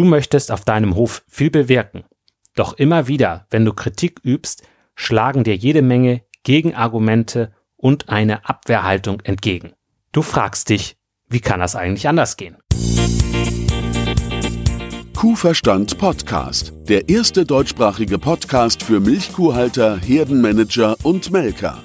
Du möchtest auf deinem Hof viel bewirken. Doch immer wieder, wenn du Kritik übst, schlagen dir jede Menge Gegenargumente und eine Abwehrhaltung entgegen. Du fragst dich, wie kann das eigentlich anders gehen? Kuhverstand Podcast, der erste deutschsprachige Podcast für Milchkuhhalter, Herdenmanager und Melker.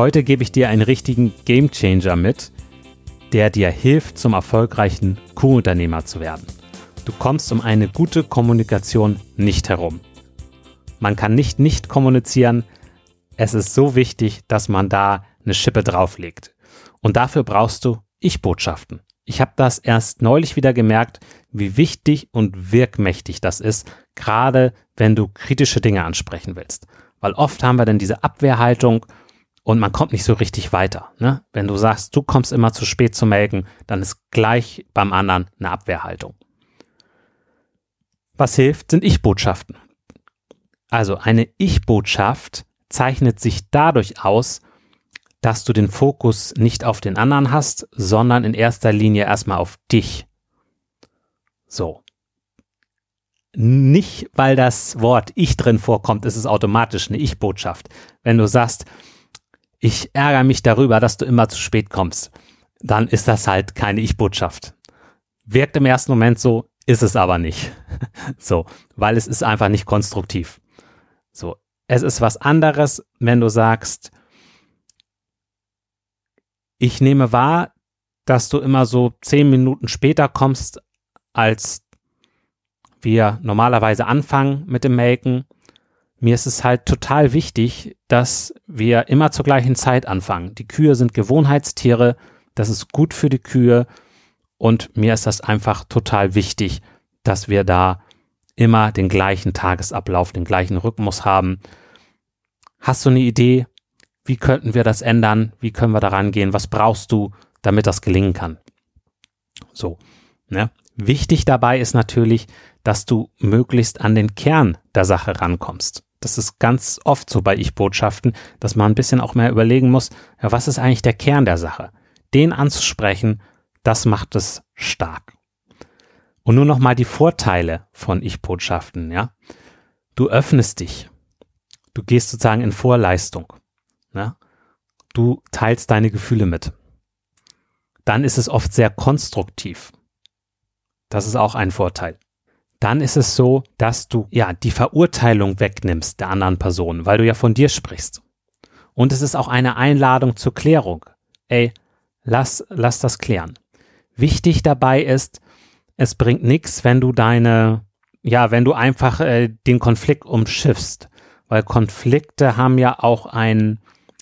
Heute gebe ich dir einen richtigen Gamechanger mit, der dir hilft, zum erfolgreichen Kuhunternehmer zu werden. Du kommst um eine gute Kommunikation nicht herum. Man kann nicht nicht kommunizieren. Es ist so wichtig, dass man da eine Schippe drauflegt. Und dafür brauchst du Ich-Botschaften. Ich habe das erst neulich wieder gemerkt, wie wichtig und wirkmächtig das ist, gerade wenn du kritische Dinge ansprechen willst. Weil oft haben wir dann diese Abwehrhaltung und man kommt nicht so richtig weiter. Ne? Wenn du sagst, du kommst immer zu spät zu melken, dann ist gleich beim anderen eine Abwehrhaltung. Was hilft, sind Ich-Botschaften. Also eine Ich-Botschaft zeichnet sich dadurch aus, dass du den Fokus nicht auf den anderen hast, sondern in erster Linie erstmal auf dich. So. Nicht, weil das Wort Ich drin vorkommt, ist es automatisch eine Ich-Botschaft. Wenn du sagst, ich ärgere mich darüber, dass du immer zu spät kommst, dann ist das halt keine Ich-Botschaft. Wirkt im ersten Moment so, ist es aber nicht. so, weil es ist einfach nicht konstruktiv. So, es ist was anderes, wenn du sagst, ich nehme wahr, dass du immer so zehn Minuten später kommst, als wir normalerweise anfangen mit dem Melken mir ist es halt total wichtig, dass wir immer zur gleichen Zeit anfangen. Die Kühe sind Gewohnheitstiere, das ist gut für die Kühe und mir ist das einfach total wichtig, dass wir da immer den gleichen Tagesablauf, den gleichen Rhythmus haben. Hast du eine Idee? Wie könnten wir das ändern? Wie können wir daran gehen? Was brauchst du, damit das gelingen kann? So, ne? Wichtig dabei ist natürlich, dass du möglichst an den Kern der Sache rankommst. Das ist ganz oft so bei Ich-Botschaften, dass man ein bisschen auch mehr überlegen muss, ja, was ist eigentlich der Kern der Sache? Den anzusprechen, das macht es stark. Und nur noch mal die Vorteile von Ich-Botschaften, ja. Du öffnest dich. Du gehst sozusagen in Vorleistung. Ja? Du teilst deine Gefühle mit. Dann ist es oft sehr konstruktiv. Das ist auch ein Vorteil dann ist es so, dass du ja die Verurteilung wegnimmst der anderen Person, weil du ja von dir sprichst. Und es ist auch eine Einladung zur Klärung. Ey, lass, lass das klären. Wichtig dabei ist, es bringt nichts, wenn du deine, ja, wenn du einfach äh, den Konflikt umschiffst, weil Konflikte haben ja auch einen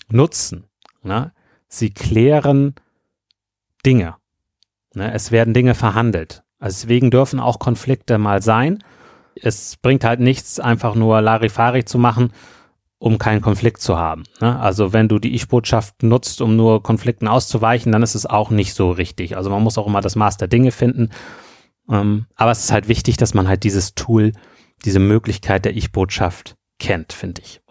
Nutzen. Ne? Sie klären Dinge. Ne? Es werden Dinge verhandelt. Also deswegen dürfen auch Konflikte mal sein. Es bringt halt nichts, einfach nur Larifari zu machen, um keinen Konflikt zu haben. Ne? Also wenn du die Ich-Botschaft nutzt, um nur Konflikten auszuweichen, dann ist es auch nicht so richtig. Also man muss auch immer das Maß der Dinge finden. Ähm, aber es ist halt wichtig, dass man halt dieses Tool, diese Möglichkeit der Ich-Botschaft kennt, finde ich.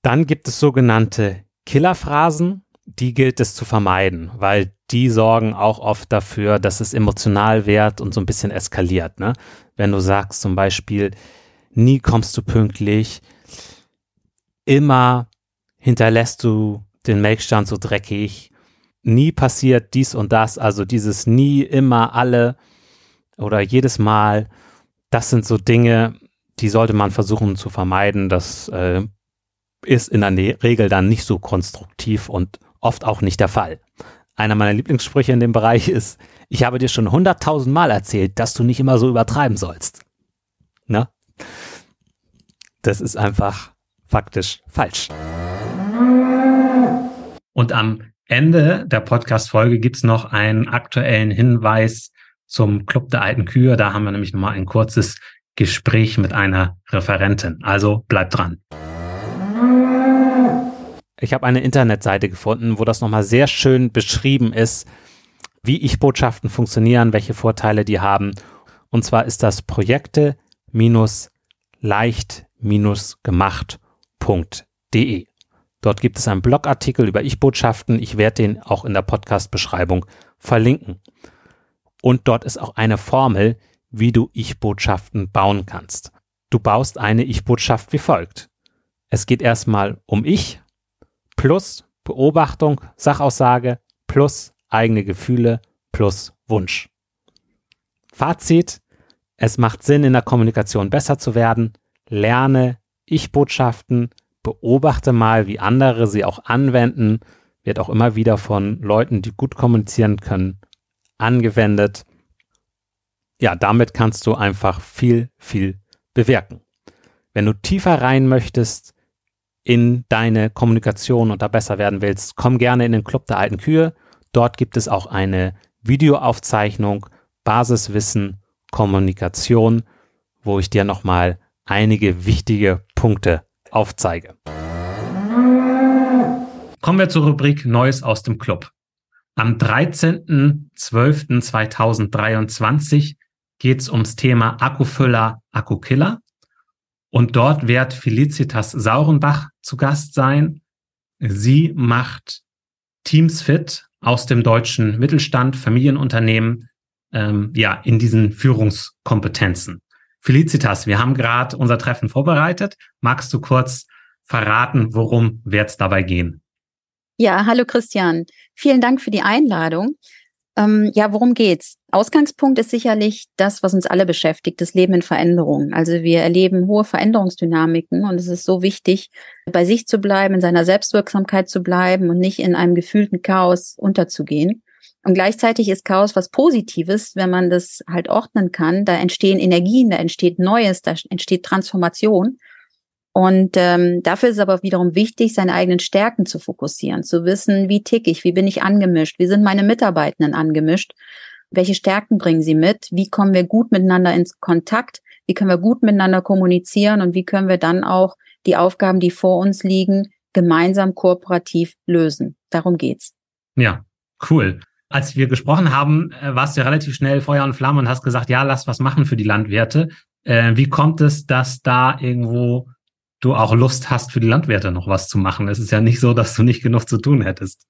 Dann gibt es sogenannte Killerphrasen die gilt es zu vermeiden, weil die sorgen auch oft dafür, dass es emotional wird und so ein bisschen eskaliert. Ne? Wenn du sagst zum Beispiel, nie kommst du pünktlich, immer hinterlässt du den Melkstand so dreckig, nie passiert dies und das, also dieses nie, immer, alle oder jedes Mal, das sind so Dinge, die sollte man versuchen zu vermeiden. Das äh, ist in der ne-, Regel dann nicht so konstruktiv und oft auch nicht der Fall. Einer meiner Lieblingssprüche in dem Bereich ist, ich habe dir schon hunderttausend Mal erzählt, dass du nicht immer so übertreiben sollst. Ne? Das ist einfach faktisch falsch. Und am Ende der Podcast-Folge gibt's noch einen aktuellen Hinweis zum Club der alten Kühe. Da haben wir nämlich nochmal ein kurzes Gespräch mit einer Referentin. Also bleib dran. Ich habe eine Internetseite gefunden, wo das nochmal sehr schön beschrieben ist, wie Ich-Botschaften funktionieren, welche Vorteile die haben. Und zwar ist das Projekte-leicht-gemacht.de. Dort gibt es einen Blogartikel über Ich-Botschaften. Ich werde den auch in der Podcast-Beschreibung verlinken. Und dort ist auch eine Formel, wie du Ich-Botschaften bauen kannst. Du baust eine Ich-Botschaft wie folgt. Es geht erstmal um Ich plus Beobachtung, Sachaussage plus eigene Gefühle plus Wunsch. Fazit. Es macht Sinn, in der Kommunikation besser zu werden. Lerne Ich-Botschaften, beobachte mal, wie andere sie auch anwenden. Wird auch immer wieder von Leuten, die gut kommunizieren können, angewendet. Ja, damit kannst du einfach viel, viel bewirken. Wenn du tiefer rein möchtest in deine Kommunikation und da besser werden willst, komm gerne in den Club der alten Kühe. Dort gibt es auch eine Videoaufzeichnung, Basiswissen, Kommunikation, wo ich dir nochmal einige wichtige Punkte aufzeige. Kommen wir zur Rubrik Neues aus dem Club. Am 13.12.2023 geht es ums Thema Akkufüller, Akkukiller. Und dort wird Felicitas Saurenbach zu Gast sein. Sie macht Teams fit aus dem deutschen Mittelstand, Familienunternehmen, ähm, ja, in diesen Führungskompetenzen. Felicitas, wir haben gerade unser Treffen vorbereitet. Magst du kurz verraten, worum wird es dabei gehen? Ja, hallo Christian. Vielen Dank für die Einladung. Ähm, ja, worum geht's? Ausgangspunkt ist sicherlich das, was uns alle beschäftigt, das Leben in Veränderung. Also wir erleben hohe Veränderungsdynamiken und es ist so wichtig, bei sich zu bleiben, in seiner Selbstwirksamkeit zu bleiben und nicht in einem gefühlten Chaos unterzugehen. Und gleichzeitig ist Chaos was Positives, wenn man das halt ordnen kann. Da entstehen Energien, da entsteht Neues, da entsteht Transformation. Und ähm, dafür ist es aber wiederum wichtig, seine eigenen Stärken zu fokussieren, zu wissen, wie tick ich, wie bin ich angemischt, wie sind meine Mitarbeitenden angemischt, welche Stärken bringen sie mit, wie kommen wir gut miteinander ins Kontakt, wie können wir gut miteinander kommunizieren und wie können wir dann auch die Aufgaben, die vor uns liegen, gemeinsam kooperativ lösen. Darum geht's. Ja, cool. Als wir gesprochen haben, äh, warst du ja relativ schnell Feuer und Flamme und hast gesagt, ja, lass was machen für die Landwirte. Äh, wie kommt es, dass da irgendwo du auch Lust hast, für die Landwirte noch was zu machen. Es ist ja nicht so, dass du nicht genug zu tun hättest.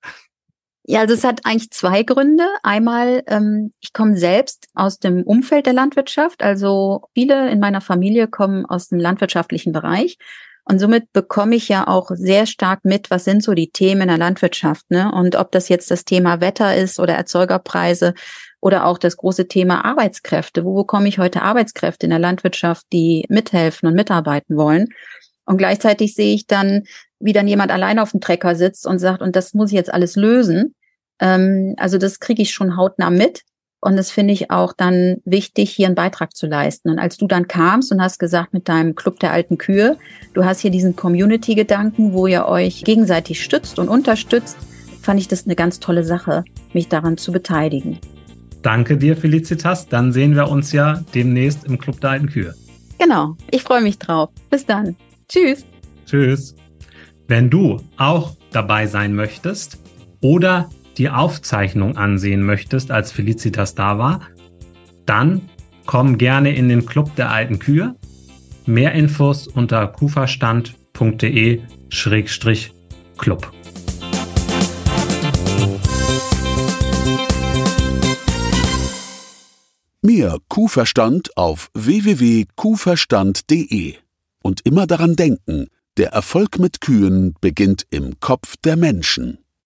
Ja, also es hat eigentlich zwei Gründe. Einmal, ähm, ich komme selbst aus dem Umfeld der Landwirtschaft. Also viele in meiner Familie kommen aus dem landwirtschaftlichen Bereich. Und somit bekomme ich ja auch sehr stark mit, was sind so die Themen in der Landwirtschaft. Ne? Und ob das jetzt das Thema Wetter ist oder Erzeugerpreise oder auch das große Thema Arbeitskräfte. Wo bekomme ich heute Arbeitskräfte in der Landwirtschaft, die mithelfen und mitarbeiten wollen? Und gleichzeitig sehe ich dann, wie dann jemand alleine auf dem Trecker sitzt und sagt, und das muss ich jetzt alles lösen. Ähm, also das kriege ich schon hautnah mit. Und das finde ich auch dann wichtig, hier einen Beitrag zu leisten. Und als du dann kamst und hast gesagt mit deinem Club der alten Kühe, du hast hier diesen Community-Gedanken, wo ihr euch gegenseitig stützt und unterstützt, fand ich das eine ganz tolle Sache, mich daran zu beteiligen. Danke dir, Felicitas. Dann sehen wir uns ja demnächst im Club der alten Kühe. Genau, ich freue mich drauf. Bis dann. Tschüss. Tschüss. Wenn du auch dabei sein möchtest oder die Aufzeichnung ansehen möchtest, als Felicitas da war, dann komm gerne in den Club der alten Kühe. Mehr Infos unter kuferstand.de-club. Mehr Kuhverstand auf www.kuhverstand.de und immer daran denken, der Erfolg mit Kühen beginnt im Kopf der Menschen.